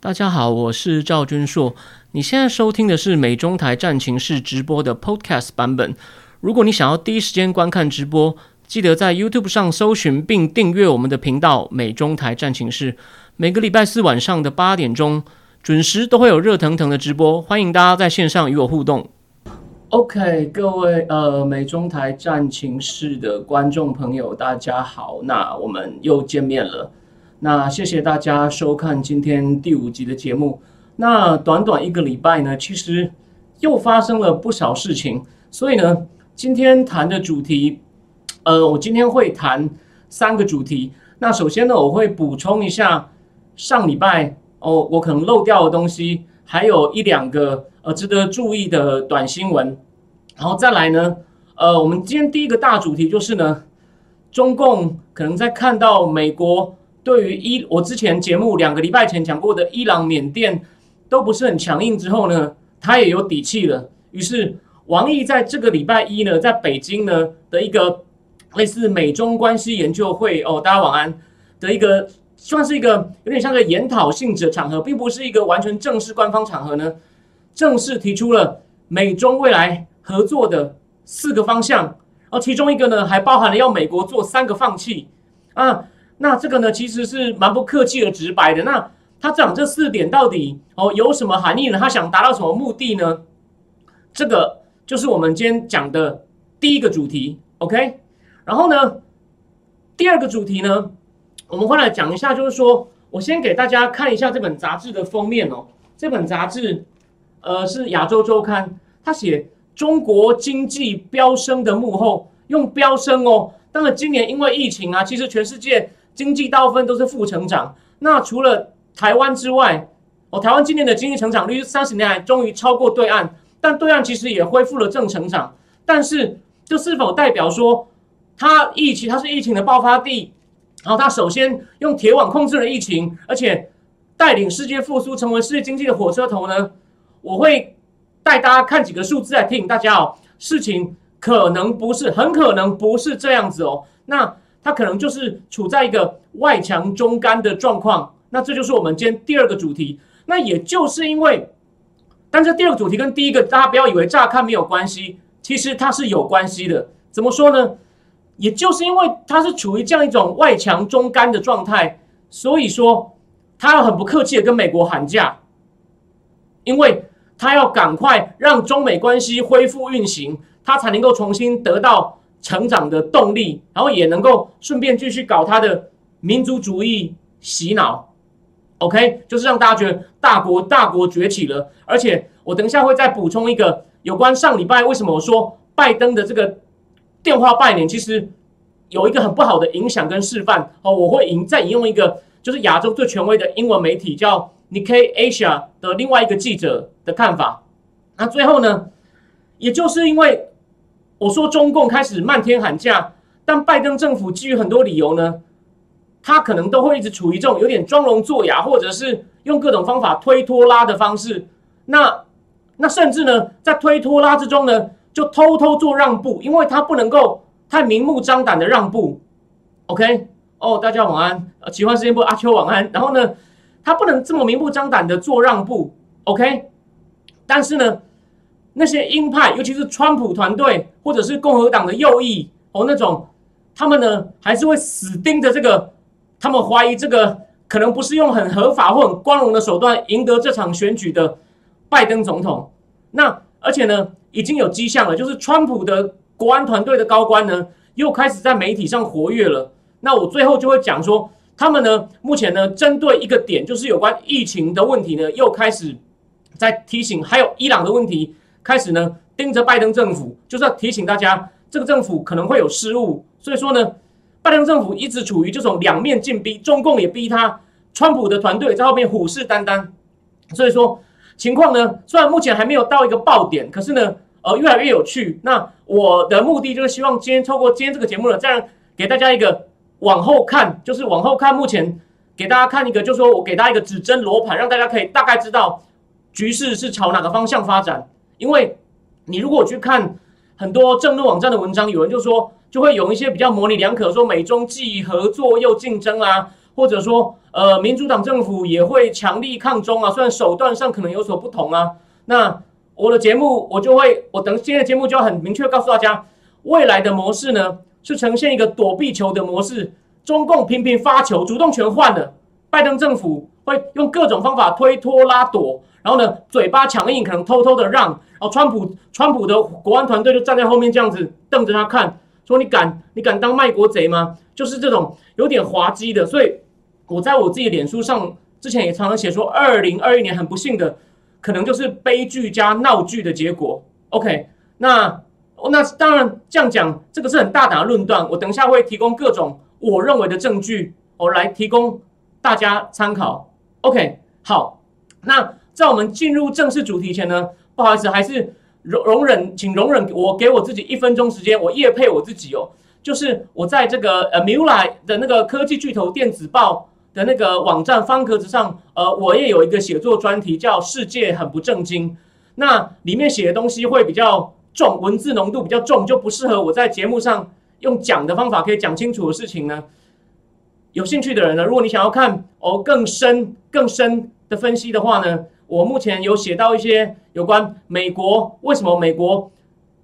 大家好，我是赵君硕。你现在收听的是美中台战情室直播的 Podcast 版本。如果你想要第一时间观看直播，记得在 YouTube 上搜寻并订阅我们的频道“美中台战情室”。每个礼拜四晚上的八点钟准时都会有热腾腾的直播，欢迎大家在线上与我互动。OK，各位呃美中台战情室的观众朋友，大家好，那我们又见面了。那谢谢大家收看今天第五集的节目。那短短一个礼拜呢，其实又发生了不少事情。所以呢，今天谈的主题，呃，我今天会谈三个主题。那首先呢，我会补充一下上礼拜哦，我可能漏掉的东西，还有一两个呃值得注意的短新闻。然后再来呢，呃，我们今天第一个大主题就是呢，中共可能在看到美国。对于伊，我之前节目两个礼拜前讲过的伊朗、缅甸都不是很强硬之后呢，他也有底气了。于是王毅在这个礼拜一呢，在北京呢的一个类似美中关系研究会哦，大家晚安的一个算是一个有点像个研讨性质的场合，并不是一个完全正式官方场合呢，正式提出了美中未来合作的四个方向，而其中一个呢还包含了要美国做三个放弃啊。那这个呢，其实是蛮不客气的、直白的。那他讲这四点到底哦有什么含义呢？他想达到什么目的呢？这个就是我们今天讲的第一个主题，OK。然后呢，第二个主题呢，我们会来讲一下，就是说我先给大家看一下这本杂志的封面哦。这本杂志呃是《亚洲周刊》，他写中国经济飙升的幕后，用飙升哦。当然，今年因为疫情啊，其实全世界。经济大部分都是负成长，那除了台湾之外，哦，台湾今年的经济成长率三十年来终于超过对岸，但对岸其实也恢复了正成长。但是，这是否代表说它疫情它是疫情的爆发地？然后它首先用铁网控制了疫情，而且带领世界复苏，成为世界经济的火车头呢？我会带大家看几个数字来提醒大家哦，事情可能不是，很可能不是这样子哦。那。它可能就是处在一个外强中干的状况，那这就是我们今天第二个主题。那也就是因为，但这第二个主题跟第一个，大家不要以为乍看没有关系，其实它是有关系的。怎么说呢？也就是因为它是处于这样一种外强中干的状态，所以说他要很不客气的跟美国喊价，因为他要赶快让中美关系恢复运行，他才能够重新得到。成长的动力，然后也能够顺便继续搞他的民族主义洗脑，OK，就是让大家觉得大国大国崛起了。而且我等一下会再补充一个有关上礼拜为什么我说拜登的这个电话拜年，其实有一个很不好的影响跟示范哦。我会引再引用一个就是亚洲最权威的英文媒体叫 Nikkei Asia 的另外一个记者的看法。那最后呢，也就是因为。我说中共开始漫天喊价，但拜登政府基于很多理由呢，他可能都会一直处于这种有点装聋作哑，或者是用各种方法推拖拉的方式。那那甚至呢，在推拖拉之中呢，就偷偷做让步，因为他不能够太明目张胆的让步。OK，哦，大家晚安，奇幻时间部阿秋晚安。然后呢，他不能这么明目张胆的做让步。OK，但是呢。那些鹰派，尤其是川普团队或者是共和党的右翼哦，那种他们呢还是会死盯着这个，他们怀疑这个可能不是用很合法或很光荣的手段赢得这场选举的拜登总统。那而且呢，已经有迹象了，就是川普的国安团队的高官呢又开始在媒体上活跃了。那我最后就会讲说，他们呢目前呢针对一个点，就是有关疫情的问题呢，又开始在提醒，还有伊朗的问题。开始呢，盯着拜登政府，就是要提醒大家，这个政府可能会有失误。所以说呢，拜登政府一直处于这种两面进逼，中共也逼他，川普的团队在后面虎视眈眈。所以说情况呢，虽然目前还没有到一个爆点，可是呢，呃，越来越有趣。那我的目的就是希望今天透过今天这个节目呢，再给大家一个往后看，就是往后看，目前给大家看一个，就是说我给大家一个指针罗盘，让大家可以大概知道局势是朝哪个方向发展。因为你如果去看很多政论网站的文章，有人就说就会有一些比较模棱两可，说美中既合作又竞争啊，或者说呃民主党政府也会强力抗中啊，虽然手段上可能有所不同啊。那我的节目我就会，我等今天的节目就要很明确告诉大家，未来的模式呢是呈现一个躲避球的模式，中共频频发球，主动权换了，拜登政府会用各种方法推拖拉躲。然后呢，嘴巴强硬，可能偷偷的让，然后川普川普的国安团队就站在后面这样子瞪着他看，说你敢你敢当卖国贼吗？就是这种有点滑稽的。所以我在我自己脸书上之前也常常写说，二零二一年很不幸的，可能就是悲剧加闹剧的结果。OK，那那当然这样讲，这个是很大胆的论断。我等一下会提供各种我认为的证据，我来提供大家参考。OK，好，那。在我们进入正式主题前呢，不好意思，还是容容忍，请容忍我给我自己一分钟时间，我夜配我自己哦。就是我在这个呃 Mula 的那个科技巨头电子报的那个网站方格子上，呃，我也有一个写作专题叫《世界很不正经》，那里面写的东西会比较重，文字浓度比较重，就不适合我在节目上用讲的方法可以讲清楚的事情呢。有兴趣的人呢，如果你想要看哦更深更深的分析的话呢？我目前有写到一些有关美国为什么美国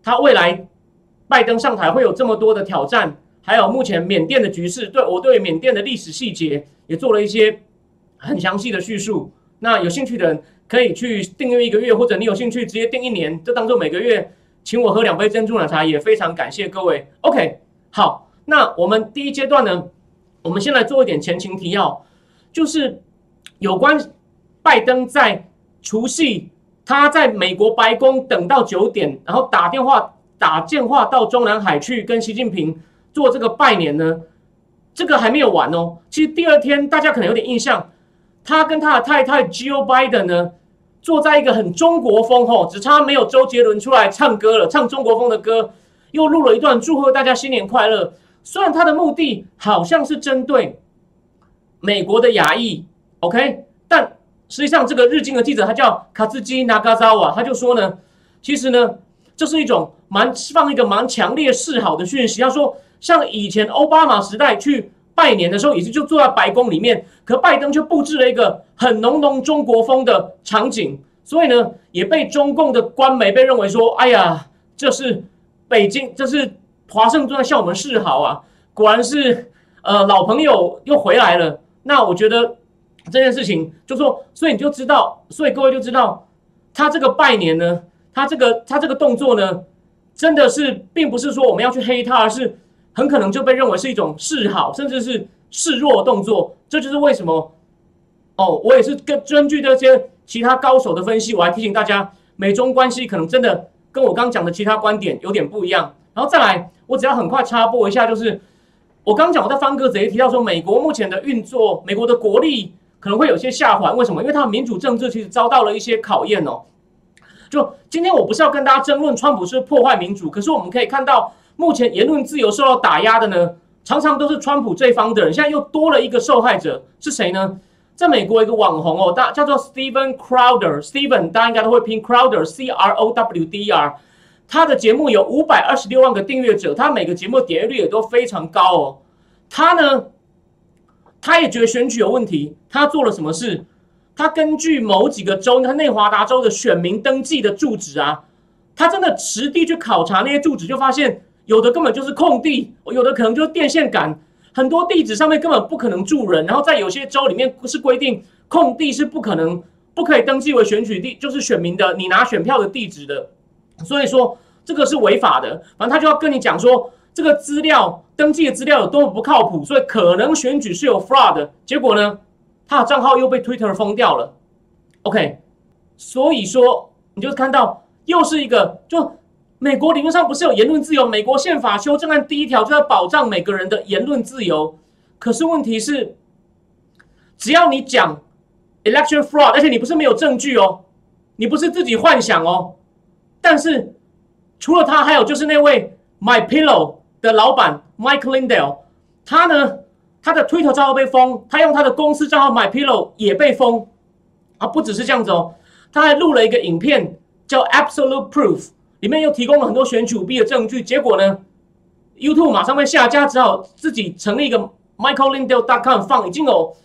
它未来拜登上台会有这么多的挑战，还有目前缅甸的局势，对我对缅甸的历史细节也做了一些很详细的叙述。那有兴趣的人可以去订阅一个月，或者你有兴趣直接订一年，就当做每个月请我喝两杯珍珠奶茶，也非常感谢各位。OK，好，那我们第一阶段呢，我们先来做一点前情提要，就是有关拜登在。除夕，他在美国白宫等到九点，然后打电话打电话到中南海去跟习近平做这个拜年呢。这个还没有完哦。其实第二天大家可能有点印象，他跟他的太太 Jill Biden 呢，坐在一个很中国风哦，只差没有周杰伦出来唱歌了，唱中国风的歌，又录了一段祝贺大家新年快乐。虽然他的目的好像是针对美国的亚裔，OK，但。实际上，这个日经的记者他叫卡兹基纳嘎扎瓦，他就说呢，其实呢，这是一种蛮放一个蛮强烈示好的讯息。他说，像以前奥巴马时代去拜年的时候，也是就坐在白宫里面，可拜登却布置了一个很浓浓中国风的场景，所以呢，也被中共的官媒被认为说，哎呀，这是北京，这是华盛顿向我们示好啊，果然是呃老朋友又回来了。那我觉得。这件事情就说，所以你就知道，所以各位就知道，他这个拜年呢，他这个他这个动作呢，真的是并不是说我们要去黑他，而是很可能就被认为是一种示好，甚至是示弱动作。这就是为什么哦，我也是根根据这些其他高手的分析，我还提醒大家，美中关系可能真的跟我刚讲的其他观点有点不一样。然后再来，我只要很快插播一下，就是我刚讲我在方格子也提到说，美国目前的运作，美国的国力。可能会有些下滑，为什么？因为它的民主政治其实遭到了一些考验哦。就今天我不是要跟大家争论川普是破坏民主，可是我们可以看到，目前言论自由受到打压的呢，常常都是川普这方的人。现在又多了一个受害者，是谁呢？在美国一个网红哦，大叫做 Steven Crowder，Steven 大家应该都会拼 Crowder，C R O W D E R。他的节目有五百二十六万个订阅者，他每个节目点阅率也都非常高哦。他呢？他也觉得选举有问题，他做了什么事？他根据某几个州，他内华达州的选民登记的住址啊，他真的实地去考察那些住址，就发现有的根本就是空地，有的可能就是电线杆，很多地址上面根本不可能住人。然后在有些州里面是规定空地是不可能不可以登记为选举地，就是选民的你拿选票的地址的，所以说这个是违法的。反正他就要跟你讲说。这个资料登记的资料有多么不靠谱，所以可能选举是有 fraud 的结果呢？他的账号又被 Twitter 封掉了。OK，所以说你就看到又是一个，就美国理论上不是有言论自由？美国宪法修正案第一条就在保障每个人的言论自由。可是问题是，只要你讲 election fraud，而且你不是没有证据哦，你不是自己幻想哦。但是除了他，还有就是那位 My Pillow。的老板 Mike Lindell，他呢，他的 Twitter 账号被封，他用他的公司账号 MyPillow 也被封啊，不只是这样子哦，他还录了一个影片叫 Absolute Proof，里面又提供了很多选举舞弊的证据，结果呢，YouTube 马上被下架，只好自己成立一个 michaellindale.com 放已经有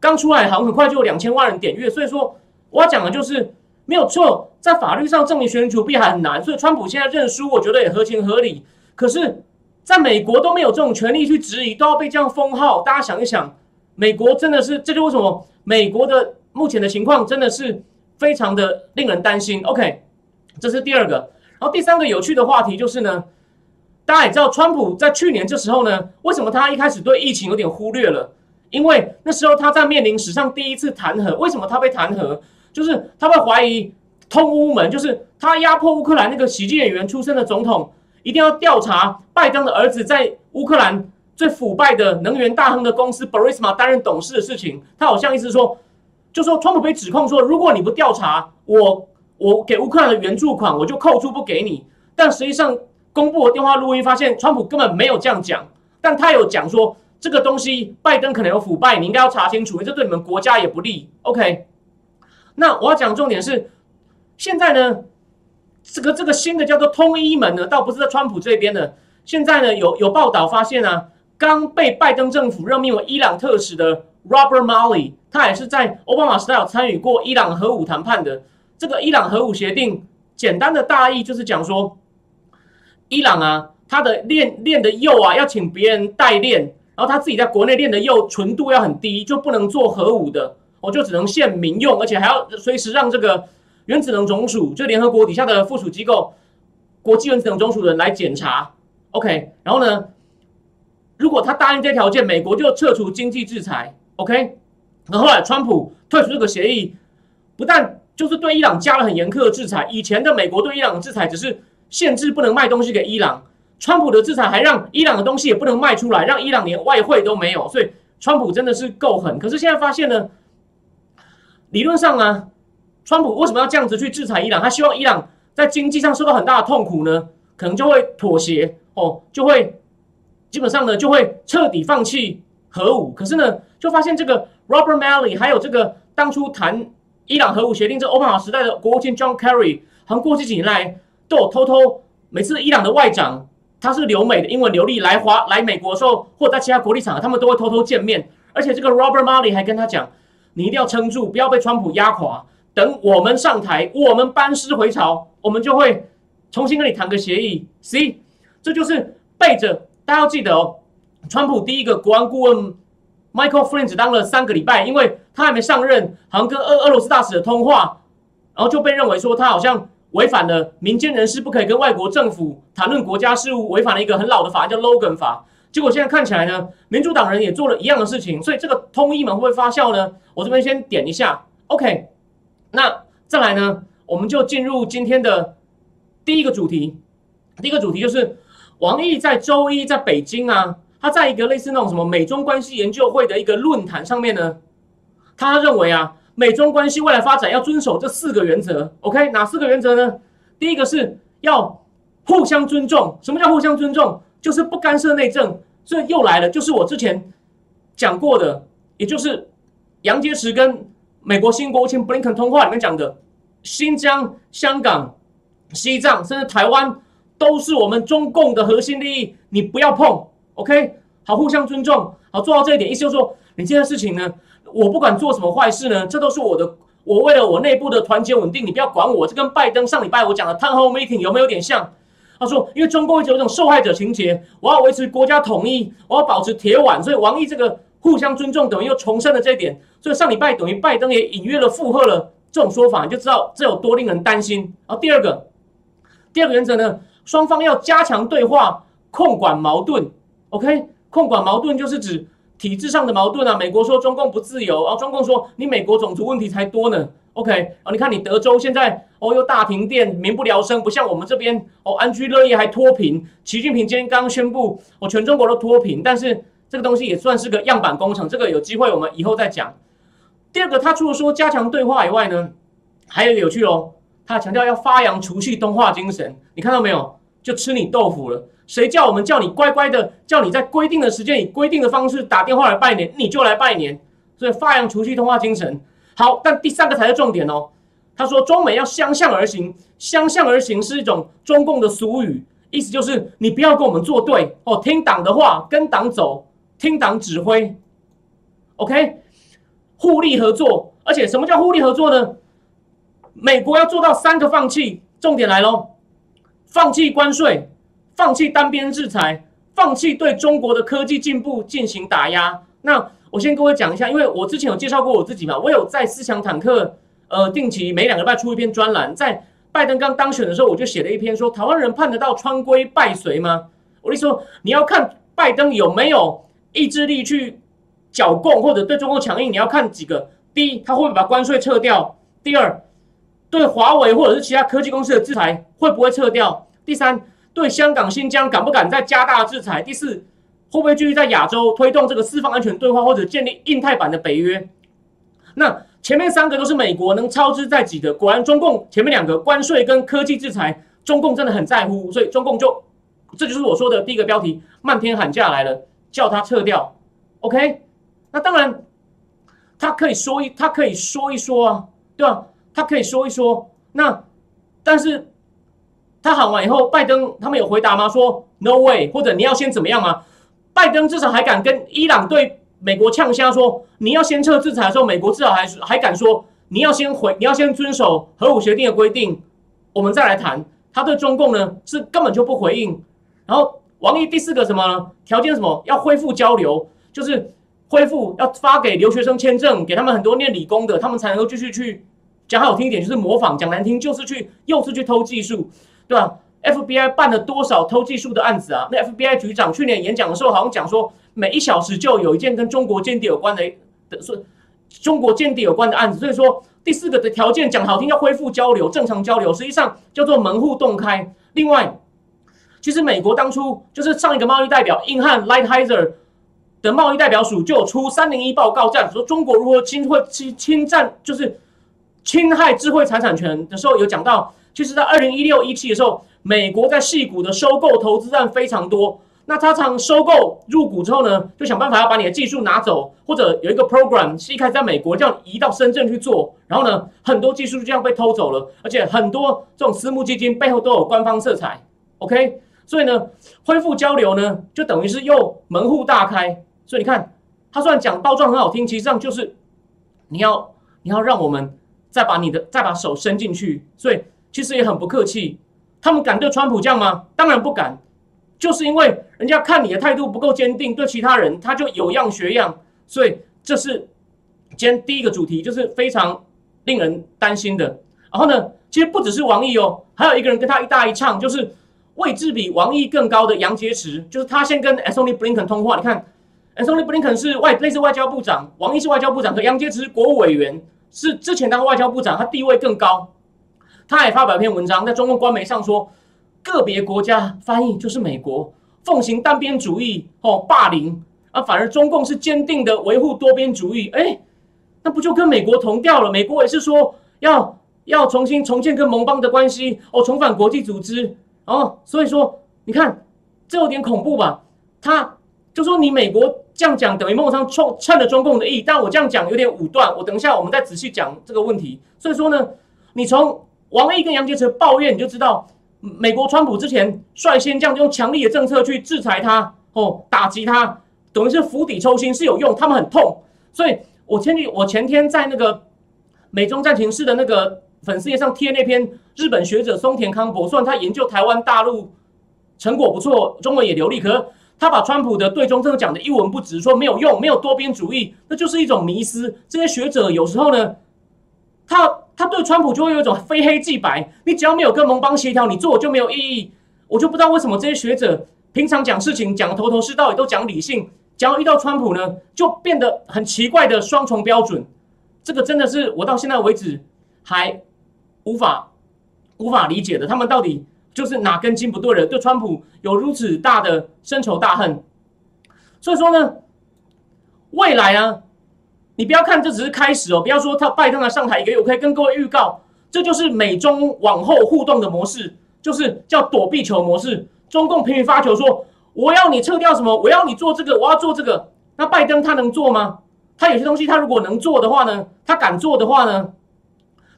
刚出来，好像很快就有两千万人点阅。所以说我要讲的就是没有错，在法律上证明选举弊还很难，所以川普现在认输，我觉得也合情合理。可是在美国都没有这种权利去质疑，都要被这样封号。大家想一想，美国真的是，这就为什么美国的目前的情况真的是非常的令人担心。OK，这是第二个。然后第三个有趣的话题就是呢，大家也知道，川普在去年这时候呢，为什么他一开始对疫情有点忽略了？因为那时候他在面临史上第一次弹劾。为什么他被弹劾？就是他被怀疑通乌门，就是他压迫乌克兰那个喜剧演员出身的总统，一定要调查拜登的儿子在乌克兰最腐败的能源大亨的公司 Borisma 担任董事的事情。他好像意思说，就说川普被指控说，如果你不调查我。我给乌克兰的援助款，我就扣除不给你。但实际上，公布的电话录音发现，川普根本没有这样讲。但他有讲说，这个东西拜登可能有腐败，你应该要查清楚，这对你们国家也不利。OK，那我要讲重点是，现在呢，这个这个新的叫做通伊门呢，倒不是在川普这边的。现在呢，有有报道发现啊，刚被拜登政府任命为伊朗特使的 Robert Malley，他也是在奥巴马时代有参与过伊朗核武谈判的。这个伊朗核武协定，简单的大意就是讲说，伊朗啊，他的炼炼的铀啊，要请别人代炼，然后他自己在国内炼的铀纯度要很低，就不能做核武的，我就只能限民用，而且还要随时让这个原子能总署，就联合国底下的附属机构，国际原子能总署的人来检查。OK，然后呢，如果他答应这条件，美国就撤除经济制裁。OK，那后来川普退出这个协议，不但就是对伊朗加了很严苛的制裁。以前的美国对伊朗的制裁只是限制不能卖东西给伊朗，川普的制裁还让伊朗的东西也不能卖出来，让伊朗连外汇都没有。所以川普真的是够狠。可是现在发现呢，理论上啊，川普为什么要这样子去制裁伊朗？他希望伊朗在经济上受到很大的痛苦呢？可能就会妥协哦，就会基本上呢就会彻底放弃核武。可是呢，就发现这个 Robert Malley 还有这个当初谈。伊朗核武协定，这奥巴马时代的国务卿 John Kerry，好像过去几年来都有偷偷，每次伊朗的外长他是留美的，英文流利来华来美国的时候，或者在其他国立场，他们都会偷偷见面。而且这个 Robert Malley 还跟他讲，你一定要撑住，不要被川普压垮。等我们上台，我们班师回朝，我们就会重新跟你谈个协议。C，这就是背着大家要记得哦，川普第一个国安顾问。Michael Flynn 只当了三个礼拜，因为他还没上任，好像跟俄俄罗斯大使的通话，然后就被认为说他好像违反了民间人士不可以跟外国政府谈论国家事务，违反了一个很老的法叫 Logan 法。结果现在看起来呢，民主党人也做了一样的事情，所以这个通译门会不会发酵呢？我这边先点一下，OK。那再来呢，我们就进入今天的第一个主题。第一个主题就是王毅在周一在北京啊。他在一个类似那种什么美中关系研究会的一个论坛上面呢，他认为啊，美中关系未来发展要遵守这四个原则。OK，哪四个原则呢？第一个是要互相尊重。什么叫互相尊重？就是不干涉内政。这又来了，就是我之前讲过的，也就是杨洁篪跟美国新国务卿布林肯通话里面讲的，新疆、香港、西藏甚至台湾都是我们中共的核心利益，你不要碰。OK，好，互相尊重，好做到这一点。意思就是说，你这件事情呢，我不管做什么坏事呢，这都是我的，我为了我内部的团结稳定，你不要管我。这跟拜登上礼拜我讲的 Town Hall Meeting 有没有点像？他说，因为中共一直有一种受害者情节，我要维持国家统一，我要保持铁腕，所以王毅这个互相尊重等于又重申了这一点。所以上礼拜等于拜登也隐约了附和了这种说法，你就知道这有多令人担心。然后第二个，第二个原则呢，双方要加强对话，控管矛盾。OK，控管矛盾就是指体制上的矛盾啊。美国说中共不自由，然后中共说你美国种族问题才多呢。OK，哦，你看你德州现在哦又大停电，民不聊生，不像我们这边哦安居乐业还脱贫。习近平今天刚宣布，哦全中国都脱贫，但是这个东西也算是个样板工程，这个有机会我们以后再讲。第二个，他除了说加强对话以外呢，还有有趣哦，他强调要发扬除夕通话精神，你看到没有？就吃你豆腐了。谁叫我们叫你乖乖的，叫你在规定的时间以规定的方式打电话来拜年，你就来拜年。所以发扬除夕通话精神。好，但第三个才是重点哦。他说中美要相向而行，相向而行是一种中共的俗语，意思就是你不要跟我们作对哦，听党的话，跟党走，听党指挥，OK，互利合作。而且什么叫互利合作呢？美国要做到三个放弃，重点来喽：放弃关税，放弃单边制裁，放弃对中国的科技进步进行打压。那我先跟各位讲一下，因为我之前有介绍过我自己嘛，我有在思想坦克，呃，定期每两个拜出一篇专栏。在拜登刚当选的时候，我就写了一篇说：台湾人盼得到川规败随吗？我跟你说，你要看拜登有没有意志力去剿共或者对中国强硬，你要看几个：第一，他会不会把关税撤掉；第二，对华为或者是其他科技公司的制裁会不会撤掉；第三，对香港、新疆敢不敢再加大制裁；第四，会不会继续在亚洲推动这个四方安全对话或者建立印太版的北约？那前面三个都是美国能操之在己的，果然中共前面两个关税跟科技制裁，中共真的很在乎，所以中共就。这就是我说的第一个标题，漫天喊价来了，叫他撤掉。OK，那当然，他可以说一，他可以说一说啊，对吧？他可以说一说。那但是他喊完以后，拜登他们有回答吗？说 No way，或者你要先怎么样吗？拜登至少还敢跟伊朗对美国呛虾说，你要先撤制裁的时候，美国至少还还敢说你要先回，你要先遵守核武协定的规定，我们再来谈。他对中共呢是根本就不回应。然后王毅第四个什么条件？什么要恢复交流？就是恢复要发给留学生签证，给他们很多念理工的，他们才能够继续去讲好听一点，就是模仿；讲难听就是去又是去偷技术，对吧？FBI 办了多少偷技术的案子啊？那 FBI 局长去年演讲的时候，好像讲说，每一小时就有一件跟中国间谍有关的的说中国间谍有关的案子。所以说第四个的条件讲好听，要恢复交流，正常交流，实际上叫做门户洞开。另外。其实美国当初就是上一个贸易代表硬汉 Lighthizer 的贸易代表署就有出三零一报告，这样说中国如何侵会侵侵占，就是侵害智慧财产权的时候，有讲到，其实，在二零一六一七的时候，美国在细股的收购投资案非常多。那他常收购入股之后呢，就想办法要把你的技术拿走，或者有一个 program 是一开始在美国，这样移到深圳去做，然后呢，很多技术就这样被偷走了，而且很多这种私募基金背后都有官方色彩。OK。所以呢，恢复交流呢，就等于是又门户大开。所以你看，他虽然讲包装很好听，其实上就是你要你要让我们再把你的再把手伸进去。所以其实也很不客气。他们敢对川普这样吗？当然不敢，就是因为人家看你的态度不够坚定，对其他人他就有样学样。所以这是今天第一个主题，就是非常令人担心的。然后呢，其实不只是王毅哦，还有一个人跟他一搭一唱，就是。位置比王毅更高的杨洁篪，就是他先跟 Antony Blinken 通话。你看，Antony Blinken 是外类似外交部长，王毅是外交部长，可杨洁篪是国务委员，是之前当外交部长，他地位更高。他也发表一篇文章，在中共官媒上说，个别国家翻译就是美国奉行单边主义哦，霸凌啊，反而中共是坚定的维护多边主义。哎，那不就跟美国同调了？美国也是说要要重新重建跟盟邦的关系哦，重返国际组织。哦，所以说你看，这有点恐怖吧？他就说你美国这样讲，等于某种上冲趁了中共的意，但我这样讲有点武断。我等一下我们再仔细讲这个问题。所以说呢，你从王毅跟杨洁篪抱怨，你就知道美国川普之前率先这样用强力的政策去制裁他，哦，打击他，等于是釜底抽薪是有用，他们很痛。所以我前几我前天在那个美中战情室的那个。粉丝页上贴那篇日本学者松田康博，虽然他研究台湾大陆成果不错，中文也流利，可他把川普的对中政策讲的一文不值，说没有用，没有多边主义，那就是一种迷思。这些学者有时候呢，他他对川普就会有一种非黑即白，你只要没有跟盟邦协调，你做就没有意义。我就不知道为什么这些学者平常讲事情讲的头头是道，也都讲理性，只要遇到川普呢，就变得很奇怪的双重标准。这个真的是我到现在为止还。无法无法理解的，他们到底就是哪根筋不对了？对川普有如此大的深仇大恨，所以说呢，未来啊，你不要看这只是开始哦，不要说他拜登来上台一个月，我可以跟各位预告，这就是美中往后互动的模式，就是叫躲避球模式。中共频频发球说，我要你撤掉什么，我要你做这个，我要做这个。那拜登他能做吗？他有些东西他如果能做的话呢，他敢做的话呢？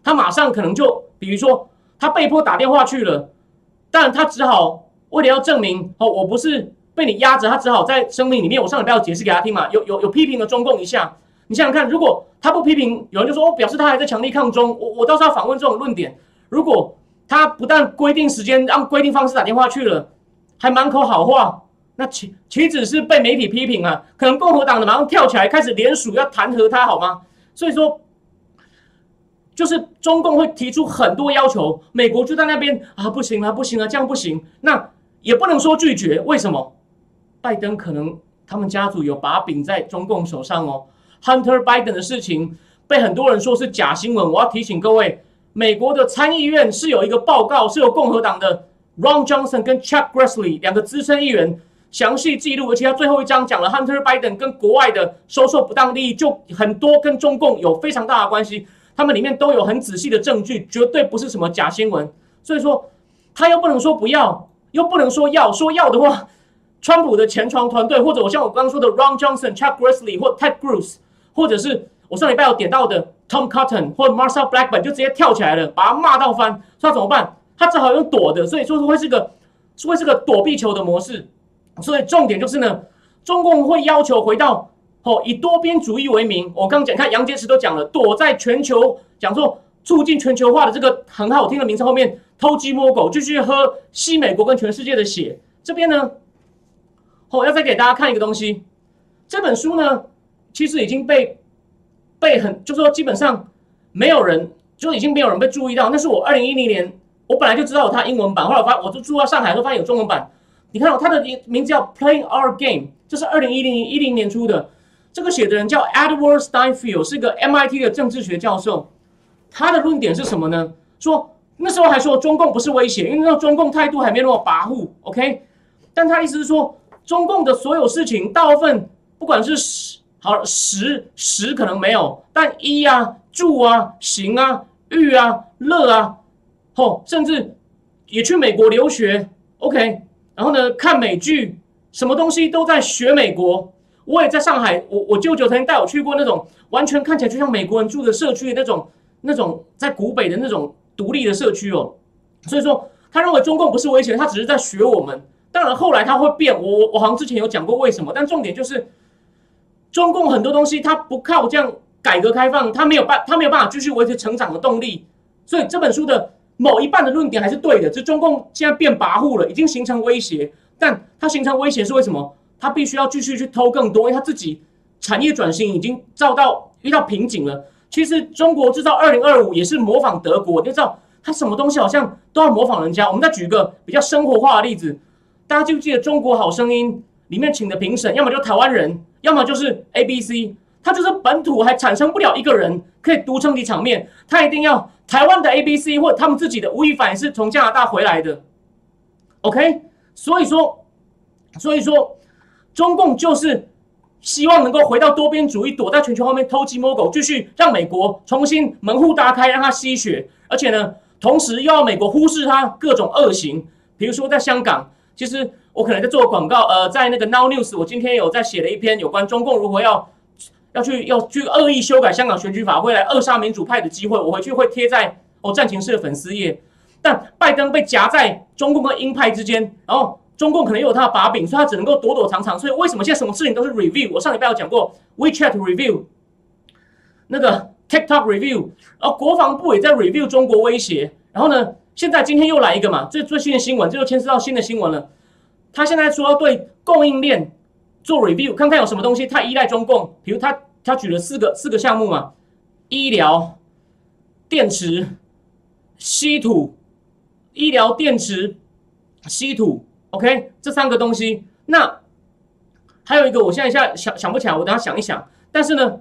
他马上可能就，比如说，他被迫打电话去了，但他只好为了要证明哦，我不是被你压着，他只好在声明里面，我上礼拜要解释给他听嘛，有有有批评了中共一下。你想想看，如果他不批评，有人就说我表示他还在强力抗中，我我倒是要反问这种论点。如果他不但规定时间，按规定方式打电话去了，还满口好话，那岂岂止是被媒体批评啊？可能共和党的马上跳起来开始联署要弹劾他，好吗？所以说。就是中共会提出很多要求，美国就在那边啊，不行啊，不行啊，这样不行。那也不能说拒绝，为什么？拜登可能他们家族有把柄在中共手上哦。Hunter Biden 的事情被很多人说是假新闻，我要提醒各位，美国的参议院是有一个报告，是由共和党的 Ron Johnson 跟 Chuck Grassley 两个资深议员详细记录，而且他最后一章讲了 Hunter Biden 跟国外的收受不当利益，就很多跟中共有非常大的关系。他们里面都有很仔细的证据，绝对不是什么假新闻。所以说，他又不能说不要，又不能说要。说要的话，川普的前床团队，或者我像我刚刚说的 Ron Johnson、Chuck Grassley 或 Ted Cruz，或者是我上礼拜有点到的 Tom Cotton 或 Marshall Blackburn，就直接跳起来了，把他骂到翻。说他怎么办？他只好用躲的。所以说会是个会是个躲避球的模式。所以重点就是呢，中共会要求回到。哦，以多边主义为名，我刚讲，看杨洁篪都讲了，躲在全球讲说促进全球化的这个很好听的名称后面偷鸡摸狗，继续喝西美国跟全世界的血。这边呢，哦，要再给大家看一个东西，这本书呢，其实已经被被很，就是说基本上没有人，就已经没有人被注意到。那是我二零一零年，我本来就知道有它英文版，后来我发，我就住在上海，候发现有中文版。你看，它的名名字叫 Playing Our Game，这是二零一零一零年出的。这个写的人叫 Edward Steinfeld，是一个 MIT 的政治学教授。他的论点是什么呢？说那时候还说中共不是威胁，因为那中共态度还没那么跋扈。OK，但他意思是说，中共的所有事情，大部分不管是实好实实可能没有，但衣啊、住啊、行啊、育啊、乐啊，吼，甚至也去美国留学。OK，然后呢，看美剧，什么东西都在学美国。我也在上海，我我舅舅曾经带我去过那种完全看起来就像美国人住的社区的，那种那种在古北的那种独立的社区哦。所以说，他认为中共不是威胁，他只是在学我们。当然后来他会变，我我我好像之前有讲过为什么，但重点就是中共很多东西他不靠这样改革开放，他没有办，他没有办法继续维持成长的动力。所以这本书的某一半的论点还是对的，就中共现在变跋扈了，已经形成威胁，但它形成威胁是为什么？他必须要继续去偷更多，因为他自己产业转型已经遭到遇到瓶颈了。其实中国制造二零二五也是模仿德国，你知道他什么东西好像都要模仿人家。我们再举个比较生活化的例子，大家记不记得《中国好声音》里面请的评审，要么就台湾人，要么就是 A B C，他就是本土还产生不了一个人可以独撑起场面，他一定要台湾的 A B C 或者他们自己的吴亦凡是从加拿大回来的。OK，所以说，所以说。中共就是希望能够回到多边主义，躲在全球后面偷鸡摸狗，继续让美国重新门户大开，让它吸血。而且呢，同时又要美国忽视它各种恶行，比如说在香港，其实我可能在做广告，呃，在那个 Now News，我今天有在写了一篇有关中共如何要要去要去恶意修改香港选举法，会来扼杀民主派的机会。我回去会贴在哦战情室的粉丝页。但拜登被夹在中共跟鹰派之间，然后。中共可能有他的把柄，所以他只能够躲躲藏藏。所以为什么现在什么事情都是 review？我上礼拜有讲过 WeChat review，那个 TikTok review，然后国防部也在 review 中国威胁。然后呢，现在今天又来一个嘛，最最新的新闻，这就牵涉到新的新闻了。他现在说要对供应链做 review，看看有什么东西太依赖中共。比如他他举了四个四个项目嘛，医疗、电池、稀土、医疗电池、稀土。OK，这三个东西，那还有一个，我现在一下想想不起来，我等下想一想。但是呢，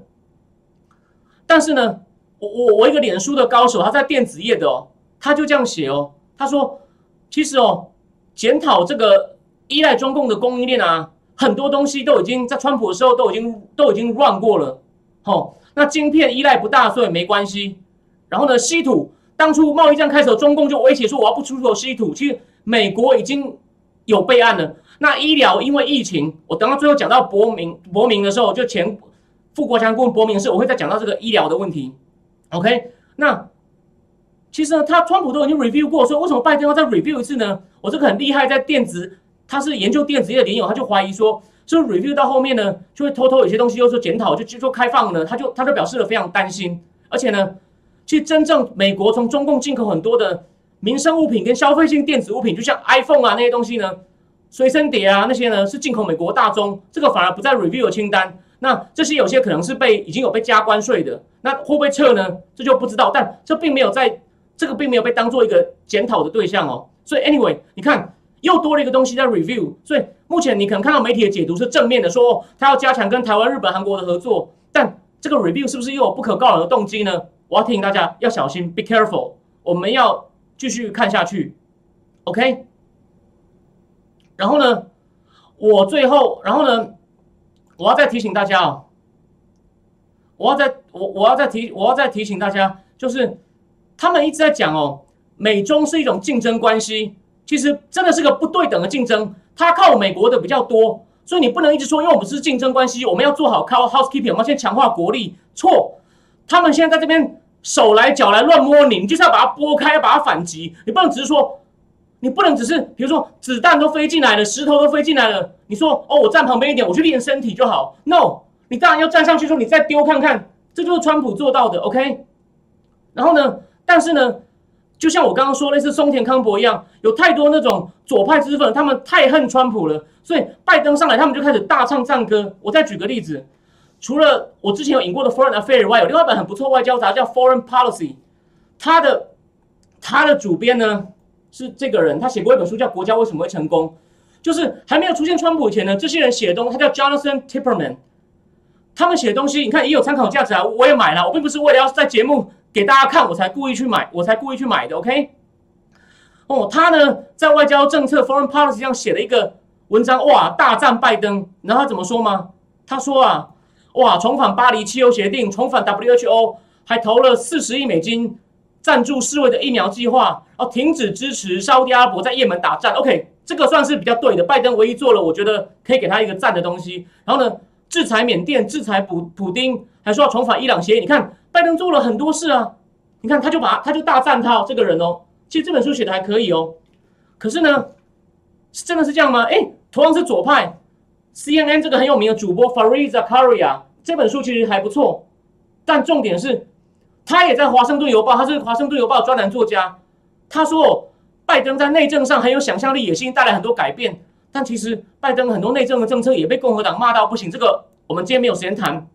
但是呢，我我我一个脸书的高手，他在电子业的哦，他就这样写哦，他说，其实哦，检讨这个依赖中共的供应链啊，很多东西都已经在川普的时候都已经都已经乱过了。好，那晶片依赖不大，所以没关系。然后呢，稀土，当初贸易战开始，中共就威胁说我要不出口稀土，其实美国已经。有备案的那医疗，因为疫情，我等到最后讲到博明博明的时候，就前副国强顾问博明是，我会再讲到这个医疗的问题。OK，那其实呢，他川普都已经 review 过，说为什么拜登要再 review 一次呢？我这个很厉害，在电子他是研究电子业的联友，他就怀疑说，是不是 review 到后面呢，就会偷偷有些东西又说检讨，就就说开放呢？他就他就表示了非常担心。而且呢，其实真正美国从中共进口很多的民生物品跟消费性电子物品，就像 iPhone 啊那些东西呢，随身碟啊那些呢，是进口美国大宗，这个反而不在 review 清单。那这些有些可能是被已经有被加关税的，那会不会撤呢？这就不知道。但这并没有在这个并没有被当做一个检讨的对象哦。所以 anyway，你看又多了一个东西在 review。所以目前你可能看到媒体的解读是正面的，说他要加强跟台湾、日本、韩国的合作。但这个 review 是不是又有不可告人的动机呢？我要提醒大家要小心，be careful。我们要继续看下去，OK。然后呢，我最后，然后呢？我要再提醒大家哦，我要再我我要再提我要再提醒大家，就是他们一直在讲哦，美中是一种竞争关系，其实真的是个不对等的竞争，他靠美国的比较多，所以你不能一直说，因为我们是竞争关系，我们要做好靠 housekeeping，我们要先强化国力。错，他们现在在这边手来脚来乱摸你，你就是要把它拨开，要把它反击，你不能只是说。你不能只是，比如说子弹都飞进来了，石头都飞进来了，你说哦，我站旁边一点，我去练身体就好。No，你当然要站上去说，你再丢看看，这就是川普做到的，OK？然后呢，但是呢，就像我刚刚说，类似松田康博一样，有太多那种左派知识分，他们太恨川普了，所以拜登上来，他们就开始大唱赞歌。我再举个例子，除了我之前有引过的 Foreign Affairs 外，有另外一本很不错外交杂志叫 Foreign Policy，它的它的主编呢？是这个人，他写过一本书叫《国家为什么会成功》，就是还没有出现川普以前呢，这些人写的东西，他叫 Jonathan Tipperman，他们写的东西，你看也有参考价值啊，我也买了，我并不是为了要在节目给大家看，我才故意去买，我才故意去买的，OK？哦，他呢在外交政策 Foreign Policy 上写了一个文章，哇，大赞拜登，然后他怎么说吗？他说啊，哇，重返巴黎气候协定，重返 WHO，还投了四十亿美金。赞助世卫的疫苗计划，然后停止支持沙特阿拉伯在也门打战。OK，这个算是比较对的。拜登唯一做了，我觉得可以给他一个赞的东西。然后呢，制裁缅甸，制裁普普丁，还说要重返伊朗协议。你看，拜登做了很多事啊。你看，他就把他就大赞他这个人哦。其实这本书写的还可以哦。可是呢，是真的是这样吗？哎，同样是左派，CNN 这个很有名的主播 Fariza Karia 这本书其实还不错，但重点是。他也在《华盛顿邮报》，他是《华盛顿邮报》专栏作家。他说，拜登在内政上很有想象力、野心，带来很多改变。但其实，拜登很多内政的政策也被共和党骂到不行。这个我们今天没有时间谈。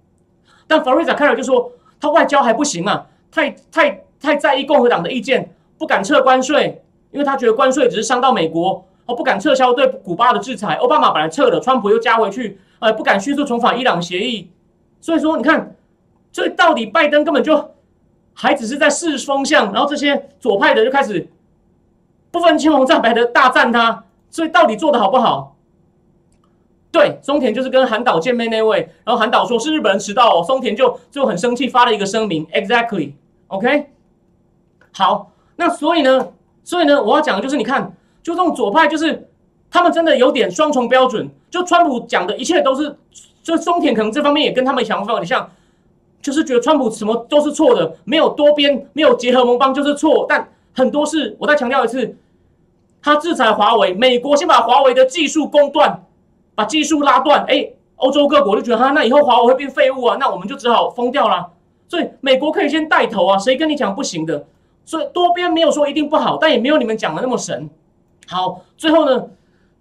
但弗瑞扎凯尔就说，他外交还不行啊，太太太在意共和党的意见，不敢撤关税，因为他觉得关税只是伤到美国，哦，不敢撤销对古巴的制裁。奥巴马本来撤了，川普又加回去，呃，不敢迅速重返伊朗协议。所以说，你看，这到底拜登根本就。还只是在试风向，然后这些左派的就开始不分青红皂白的大赞他，所以到底做的好不好？对，松田就是跟韩导见面那位，然后韩导说是日本人迟到，松田就就很生气发了一个声明，Exactly，OK，好，那所以呢，所以呢，我要讲的就是你看，就这种左派就是他们真的有点双重标准，就川普讲的一切都是，就松田可能这方面也跟他们想法有点像。就是觉得川普什么都是错的，没有多边，没有结合盟邦就是错。但很多事，我再强调一次，他制裁华为，美国先把华为的技术攻断，把技术拉断。哎，欧洲各国就觉得哈，那以后华为会变废物啊，那我们就只好封掉了。所以美国可以先带头啊，谁跟你讲不行的？所以多边没有说一定不好，但也没有你们讲的那么神。好，最后呢，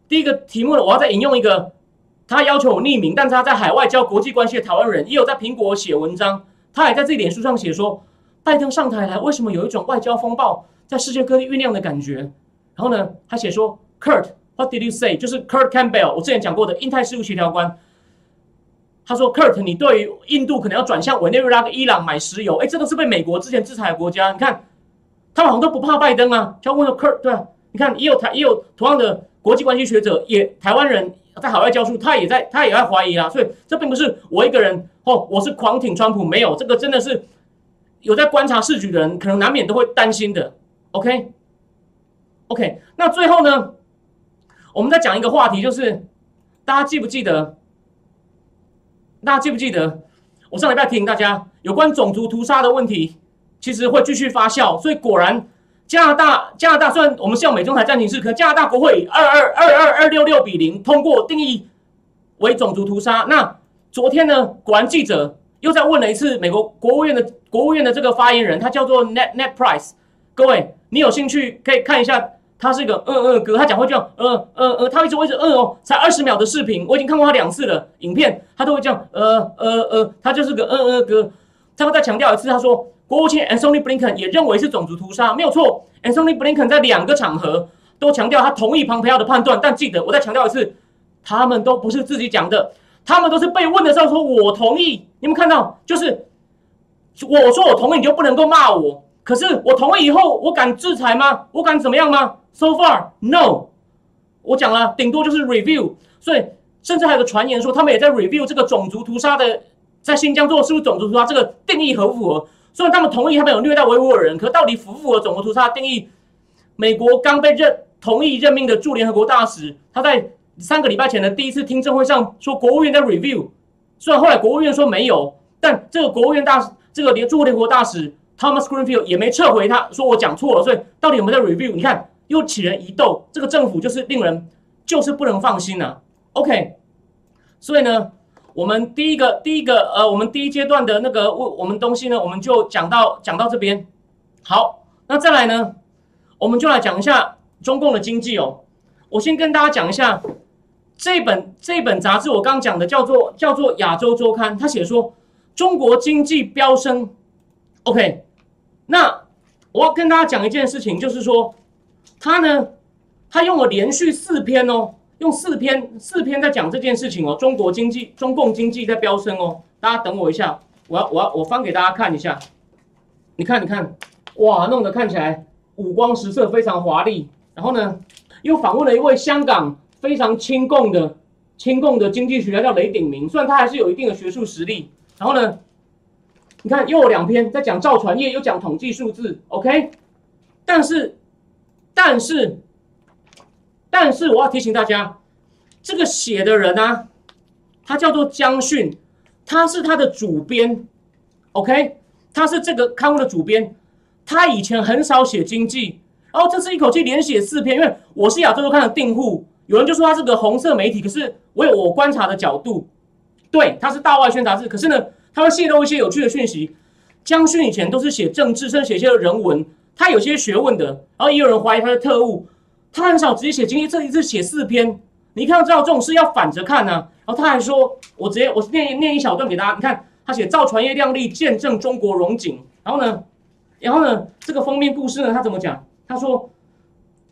第一个题目呢，我要再引用一个。他要求我匿名，但是他在海外教国际关系的台湾人也有在苹果写文章，他也在自己脸书上写说，拜登上台来，为什么有一种外交风暴在世界各地酝酿的感觉？然后呢，他写说，Kurt，What did you say？就是 Kurt Campbell，我之前讲过的印太事务协调官。他说，Kurt，你对于印度可能要转向委内瑞拉跟伊朗买石油，哎，这都是被美国之前制裁的国家，你看，他们好像都不怕拜登啊。就问说，Kurt，对啊，你看也有台也有同样的国际关系学者，也台湾人。在海外教书，他也在，他也在怀疑啊，所以这并不是我一个人哦，我是狂挺川普，没有这个真的是有在观察市局的人，可能难免都会担心的。OK，OK，那最后呢，我们再讲一个话题，就是大家记不记得？大家记不记得？我上礼拜提醒大家，有关种族屠杀的问题，其实会继续发酵，所以果然加拿大加拿大虽然我们是用美中台暂停式，可加拿大国会二二二二二六六比零通过定义为种族屠杀。那昨天呢，果然记者又在问了一次美国国务院的国务院的这个发言人，他叫做 Net Net Price。各位，你有兴趣可以看一下，他是一个嗯嗯哥，他讲话就呃呃呃，他一直会一直嗯哦，才二十秒的视频，我已经看过他两次了，影片他都会这样呃呃呃，他就是个嗯嗯哥。他会再强调一次，他说。国务卿 Anthony Blinken 也认为是种族屠杀，没有错。Anthony Blinken 在两个场合都强调他同意庞培奥的判断，但记得我再强调一次，他们都不是自己讲的，他们都是被问的时候说“我同意”。你们看到，就是我说我同意，你就不能够骂我。可是我同意以后，我敢制裁吗？我敢怎么样吗？So far, no。我讲了，顶多就是 review。所以，甚至还有个传言说，他们也在 review 这个种族屠杀的，在新疆做是不是种族屠杀？这个定义合不符合？虽然他们同意他们有虐待维吾尔人，可到底符不符合种族屠杀定义？美国刚被任同意任命的驻联合国大使，他在三个礼拜前的第一次听证会上说，国务院在 review。虽然后来国务院说没有，但这个国务院大使，这个联驻联合国大使 Thomas Greenfield 也没撤回，他说我讲错了。所以到底有没有在 review？你看又起人疑窦，这个政府就是令人就是不能放心呐。OK，所以呢？我们第一个第一个呃，我们第一阶段的那个我我们东西呢，我们就讲到讲到这边。好，那再来呢，我们就来讲一下中共的经济哦。我先跟大家讲一下这本这本杂志，我刚刚讲的叫做叫做《亚洲周刊》，他写说中国经济飙升。OK，那我要跟大家讲一件事情，就是说他呢，他用了连续四篇哦。用四篇四篇在讲这件事情哦，中国经济、中共经济在飙升哦，大家等我一下，我要我要我翻给大家看一下，你看你看，哇，弄得看起来五光十色，非常华丽。然后呢，又访问了一位香港非常亲共的亲共的经济学家，叫雷鼎明，虽然他还是有一定的学术实力。然后呢，你看又有两篇在讲造船业，又讲统计数字，OK，但是但是。但是我要提醒大家，这个写的人呢，他叫做江训，他是他的主编，OK，他是这个刊物的主编。他以前很少写经济，然后这次一口气连写四篇。因为我是亚洲周刊的订户，有人就说他是个红色媒体，可是我有我观察的角度，对，他是大外宣杂志，可是呢，他会泄露一些有趣的讯息。江迅以前都是写政治，甚至写一些人文，他有些学问的，然后也有人怀疑他是特务。他很少直接写经济，这一次写四篇，你看到这种事要反着看呢。然后他还说，我直接我念念一小段给大家，你看他写造船业亮丽，见证中国荣景。然后呢，然后呢，这个封面故事呢，他怎么讲？他说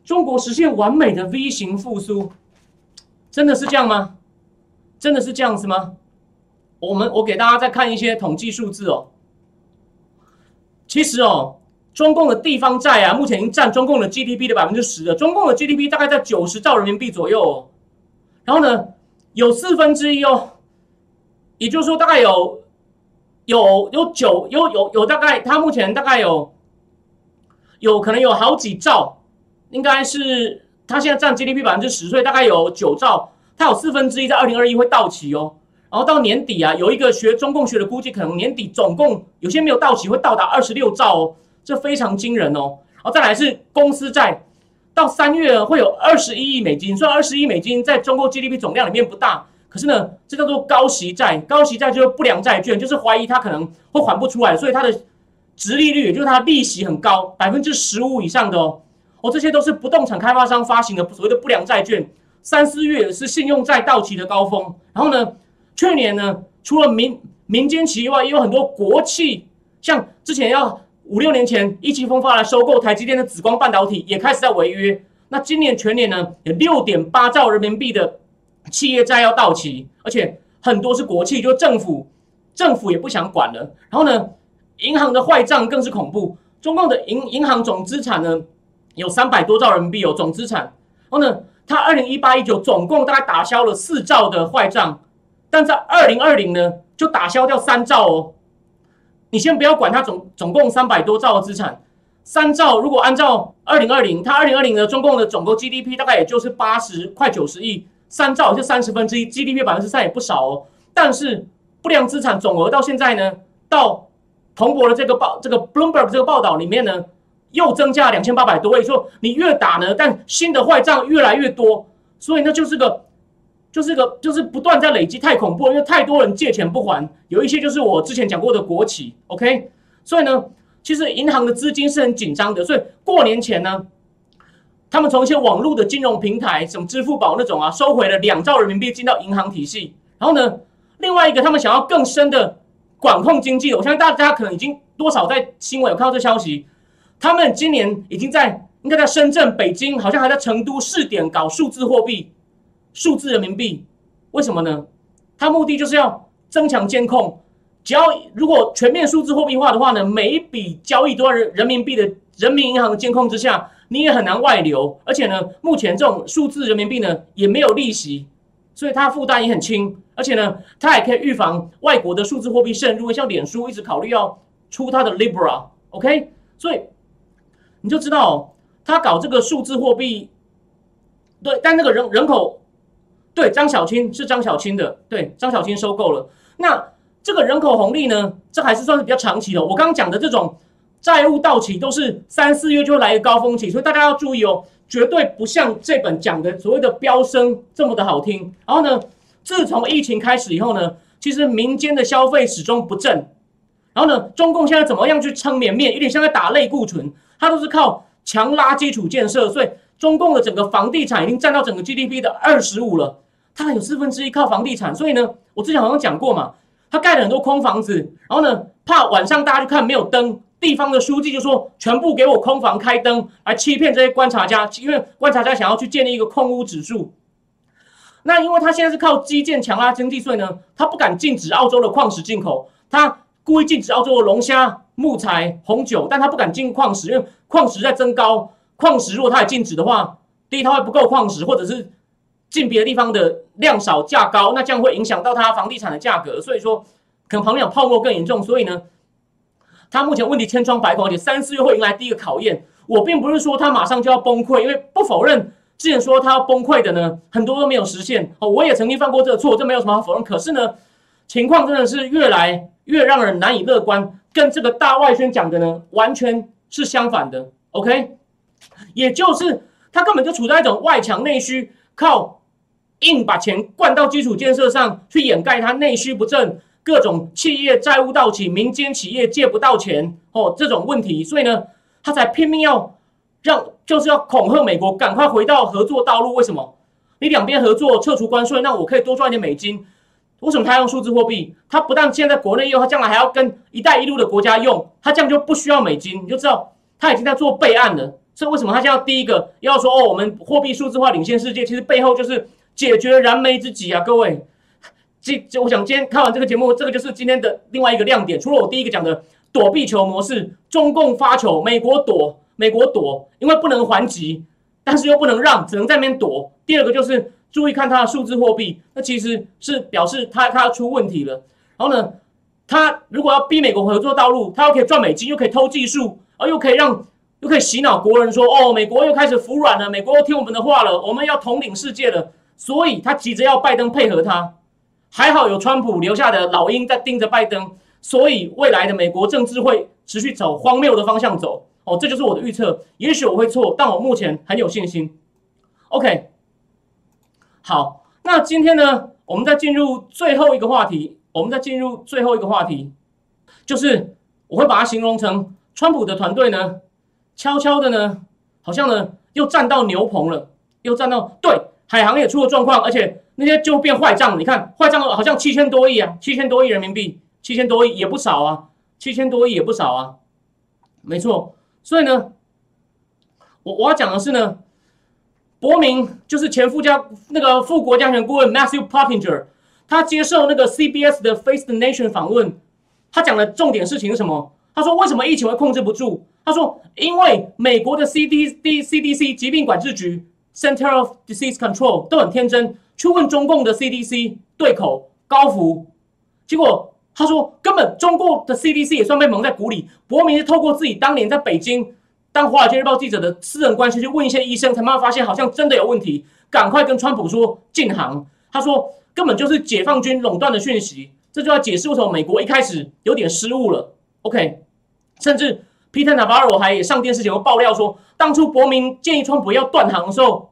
中国实现完美的 V 型复苏，真的是这样吗？真的是这样子吗？我们我给大家再看一些统计数字哦。其实哦。中共的地方债啊，目前已经占中共的 GDP 的百分之十了。中共的 GDP 大概在九十兆人民币左右，然后呢，有四分之一哦，也就是说大概有有有九有有有大概，它目前大概有有可能有好几兆，应该是它现在占 GDP 百分之十，所以大概有九兆，它有四分之一在二零二一会到期哦。然后到年底啊，有一个学中共学的估计，可能年底总共有些没有到期，会到达二十六兆哦。这非常惊人哦，然后再来是公司债，到三月会有二十一亿美金，虽然二十亿美金在中国 GDP 总量里面不大，可是呢，这叫做高息债，高息债就是不良债券，就是怀疑它可能会还不出来，所以它的值利率，也就是它的利息很高，百分之十五以上的哦，哦，这些都是不动产开发商发行的所谓的不良债券，三四月是信用债到期的高峰，然后呢，去年呢，除了民民间企业外，也有很多国企，像之前要。五六年前，意气风发来收购台积电的紫光半导体，也开始在违约。那今年全年呢，有六点八兆人民币的企业债要到期，而且很多是国企，就政府政府也不想管了。然后呢，银行的坏账更是恐怖。中共的银银行总资产呢，有三百多兆人民币有总资产。然后呢，它二零一八一九总共大概打消了四兆的坏账，但在二零二零呢，就打消掉三兆哦。你先不要管它总总共三百多兆的资产，三兆如果按照二零二零，它二零二零的中共的总共 GDP 大概也就是八十快九十亿，三兆就三十分之一，GDP 百分之三也不少哦。但是不良资产总额到现在呢，到彭博的这个报这个 Bloomberg 这个报道里面呢，又增加两千八百多位，说你越打呢，但新的坏账越来越多，所以那就是个，就是个，就是不断在累积，太恐怖，因为太多人借钱不还，有一些就是我之前讲过的国企，OK，所以呢，其实银行的资金是很紧张的，所以过年前呢，他们从一些网络的金融平台，什么支付宝那种啊，收回了两兆人民币进到银行体系，然后呢，另外一个他们想要更深的管控经济，我相信大家可能已经多少在新闻有看到这消息。他们今年已经在应该在深圳、北京，好像还在成都试点搞数字货币、数字人民币。为什么呢？它目的就是要增强监控。只要如果全面数字货币化的话呢，每一笔交易都在人人民币的人民银行的监控之下，你也很难外流。而且呢，目前这种数字人民币呢也没有利息，所以它负担也很轻。而且呢，它也可以预防外国的数字货币渗入。像脸书一直考虑要出它的 Libra，OK？所以。你就知道，他搞这个数字货币，对，但那个人人口，对，张小青是张小青的，对，张小青收购了。那这个人口红利呢，这还是算是比较长期的。我刚刚讲的这种债务到期都是三四月就来一个高峰期，所以大家要注意哦，绝对不像这本讲的所谓的飙升这么的好听。然后呢，自从疫情开始以后呢，其实民间的消费始终不振。然后呢，中共现在怎么样去撑绵面，有点像在打类固醇。它都是靠强拉基础建设，所以中共的整个房地产已经占到整个 GDP 的二十五了。它有四分之一靠房地产，所以呢，我之前好像讲过嘛，他盖了很多空房子，然后呢，怕晚上大家去看没有灯，地方的书记就说全部给我空房开灯，来欺骗这些观察家，因为观察家想要去建立一个空屋指数。那因为他现在是靠基建强拉经济税呢，他不敢禁止澳洲的矿石进口，他故意禁止澳洲的龙虾。木材、红酒，但他不敢进矿石，因为矿石在增高。矿石如果他也禁止的话，第一他会不够矿石，或者是进别的地方的量少价高，那这样会影响到它房地产的价格。所以说，可能旁边有泡沫更严重。所以呢，它目前问题千疮百孔，而且三四月会迎来第一个考验。我并不是说它马上就要崩溃，因为不否认之前说它要崩溃的呢，很多都没有实现。哦，我也曾经犯过这个错，这没有什么好否认。可是呢，情况真的是越来越让人难以乐观。跟这个大外宣讲的呢，完全是相反的。OK，也就是它根本就处在一种外强内需，靠硬把钱灌到基础建设上去掩盖他内需不振，各种企业债务到期，民间企业借不到钱哦这种问题，所以呢，他才拼命要让，就是要恐吓美国赶快回到合作道路。为什么？你两边合作撤除关税，那我可以多赚一点美金。为什么他用数字货币？他不但现在国内用，他将来还要跟“一带一路”的国家用，他这样就不需要美金，你就知道他已经在做备案了。所以为什么他现在第一个要说哦，我们货币数字化领先世界？其实背后就是解决燃眉之急啊！各位，这我想今天看完这个节目，这个就是今天的另外一个亮点。除了我第一个讲的躲避球模式，中共发球，美国躲，美国躲，因为不能还击，但是又不能让，只能在那边躲。第二个就是。注意看它的数字货币，那其实是表示它它要出问题了。然后呢，它如果要逼美国合作道路，它又可以赚美金，又可以偷技术，而又可以让又可以洗脑国人说，哦，美国又开始服软了，美国又听我们的话了，我们要统领世界了。所以他急着要拜登配合他，还好有川普留下的老鹰在盯着拜登，所以未来的美国政治会持续走荒谬的方向走。哦，这就是我的预测，也许我会错，但我目前很有信心。OK。好，那今天呢，我们再进入最后一个话题。我们再进入最后一个话题，就是我会把它形容成川普的团队呢，悄悄的呢，好像呢又站到牛棚了，又站到对海航也出了状况，而且那些就变坏账了。你看坏账好像七千多亿啊，七千多亿人民币，七千多亿也不少啊，七千多亿也不少啊，没错。所以呢，我我要讲的是呢。伯明就是前副家那个副国家安全顾问 Matthew Pottinger，他接受那个 CBS 的 Face the Nation 访问，他讲的重点事情是什么？他说为什么疫情会控制不住？他说因为美国的 cdcdc 疾病管制局 Center of Disease Control 都很天真，去问中共的 CDC 对口高福，结果他说根本中共的 CDC 也算被蒙在鼓里。伯明是透过自己当年在北京。当《华尔街日报》记者的私人关系去问一些医生，才慢慢发现好像真的有问题，赶快跟川普说禁航。他说根本就是解放军垄断的讯息，这就要解释为什么美国一开始有点失误了。OK，甚至 Peter Navarro 还也上电视节目爆料说，当初伯明建议川普要断航的时候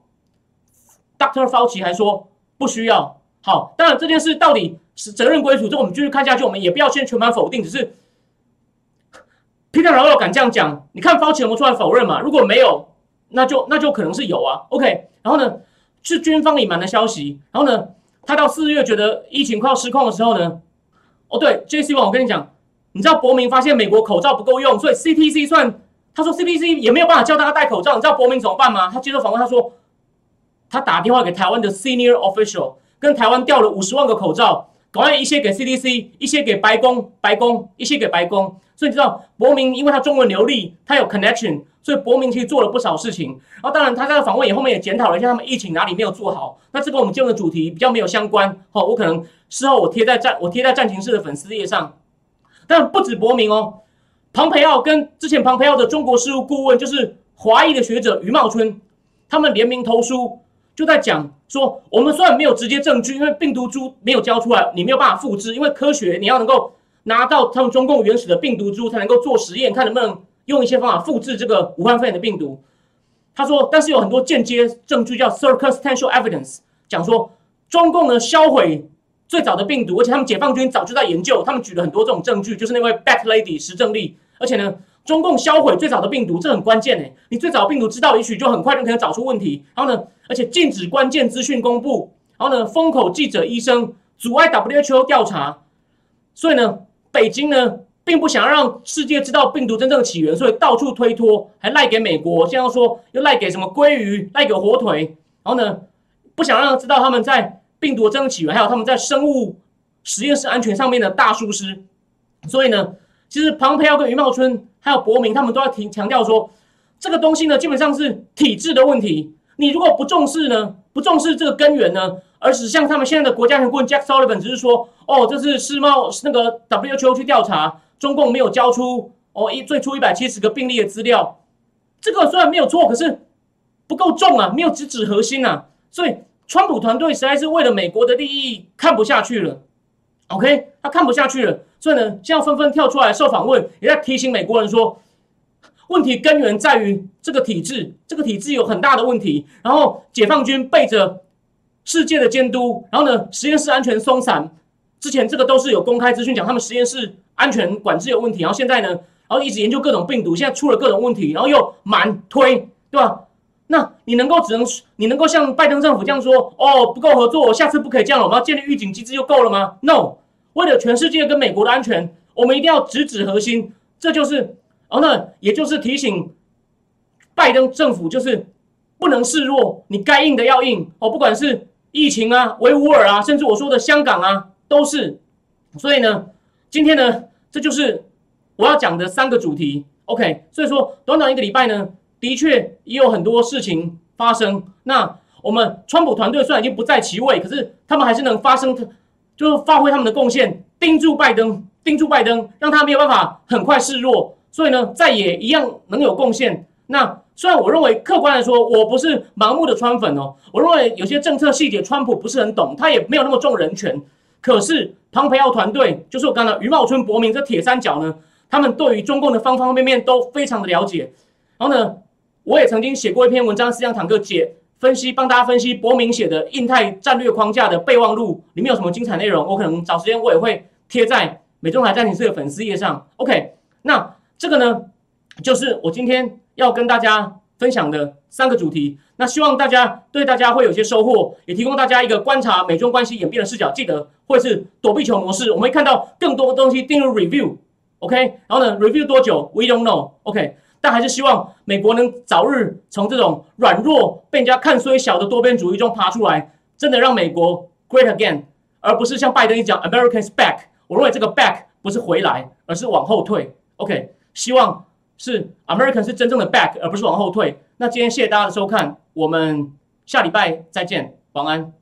，Dr. Fauci 还说不需要。好，当然这件事到底是责任归属，这我们继续看下去，我们也不要先全盘否定，只是 Peter Navarro 敢这样讲，你看 Fauci 有没有出来否认嘛？如果没有，那就那就可能是有啊。OK，然后呢是军方隐瞒的消息，然后呢他到四月觉得疫情快要失控的时候呢，哦对，JC 王，我跟你讲。你知道伯明发现美国口罩不够用，所以 CTC 算他说 CTC 也没有办法叫大家戴口罩。你知道伯明怎么办吗？他接受访问，他说他打电话给台湾的 Senior Official，跟台湾调了五十万个口罩，搞完一些给 CTC，一些给白宫，白宫一些给白宫。所以你知道伯明，因为他中文流利，他有 connection，所以伯明其实做了不少事情。然后当然他在访问也后面也检讨了一下他们疫情哪里没有做好。那这跟我们今天的主题比较没有相关。好，我可能事后我贴在战我贴在战情室的粉丝页上。但不止伯明哦，庞培奥跟之前庞培奥的中国事务顾问，就是华裔的学者余茂春，他们联名投书，就在讲说，我们虽然没有直接证据，因为病毒株没有交出来，你没有办法复制，因为科学你要能够拿到他们中共原始的病毒株，才能够做实验，看能不能用一些方法复制这个武汉肺炎的病毒。他说，但是有很多间接证据，叫 circumstantial evidence，讲说中共呢销毁。最早的病毒，而且他们解放军早就在研究，他们举了很多这种证据，就是那位 Bat Lady 石正丽。而且呢，中共销毁最早的病毒，这很关键诶。你最早病毒知道，也许就很快就可以找出问题。然后呢，而且禁止关键资讯公布，然后呢，封口记者、医生，阻碍 WHO 调查。所以呢，北京呢并不想让世界知道病毒真正的起源，所以到处推脱，还赖给美国。现在说又赖给什么鲑鱼，赖给火腿。然后呢，不想让知道他们在。病毒的真正起源，还有他们在生物实验室安全上面的大疏失，所以呢，其实庞培奥跟余茂春还有伯明他们都要提强调说，这个东西呢基本上是体制的问题。你如果不重视呢，不重视这个根源呢，而是像他们现在的国家安全顾问 Jack Sullivan 只是说，哦，这是世贸那个 WHO 去调查，中共没有交出哦一最初一百七十个病例的资料，这个虽然没有错，可是不够重啊，没有直指核心啊，所以。川普团队实在是为了美国的利益看不下去了，OK，他看不下去了，所以呢，现在纷纷跳出来受访问，也在提醒美国人说，问题根源在于这个体制，这个体制有很大的问题。然后解放军背着世界的监督，然后呢，实验室安全松散，之前这个都是有公开资讯讲他们实验室安全管制有问题，然后现在呢，然后一直研究各种病毒，现在出了各种问题，然后又满推，对吧？那你能够只能你能够像拜登政府这样说哦，不够合作，下次不可以这样了，我们要建立预警机制就够了吗？No，为了全世界跟美国的安全，我们一定要直指核心，这就是哦，那也就是提醒拜登政府，就是不能示弱，你该硬的要硬哦，不管是疫情啊、维吾尔啊，甚至我说的香港啊，都是。所以呢，今天呢，这就是我要讲的三个主题。OK，所以说短短一个礼拜呢。的确也有很多事情发生。那我们川普团队虽然已经不在其位，可是他们还是能发生，就是发挥他们的贡献，盯住拜登，盯住拜登，让他没有办法很快示弱。所以呢，再也一样能有贡献。那虽然我认为客观来说，我不是盲目的川粉哦，我认为有些政策细节川普不是很懂，他也没有那么重人权。可是庞培奥团队，就是我刚才余茂春、伯明这铁三角呢，他们对于中共的方方面面都非常的了解。然后呢？我也曾经写过一篇文章，思想坦克解分析，帮大家分析伯明写的印太战略框架的备忘录里面有什么精彩内容。我可能找时间我也会贴在美中台暂停室的粉丝页上。OK，那这个呢，就是我今天要跟大家分享的三个主题。那希望大家对大家会有些收获，也提供大家一个观察美中关系演变的视角。记得会是躲避球模式，我们会看到更多的东西进入 review。OK，然后呢，review 多久？We don't know。OK。但还是希望美国能早日从这种软弱、被人家看衰小的多边主义中爬出来，真的让美国 great again，而不是像拜登一讲 Americans back。我认为这个 back 不是回来，而是往后退。OK，希望是 American 是真正的 back，而不是往后退。那今天谢谢大家的收看，我们下礼拜再见，晚安。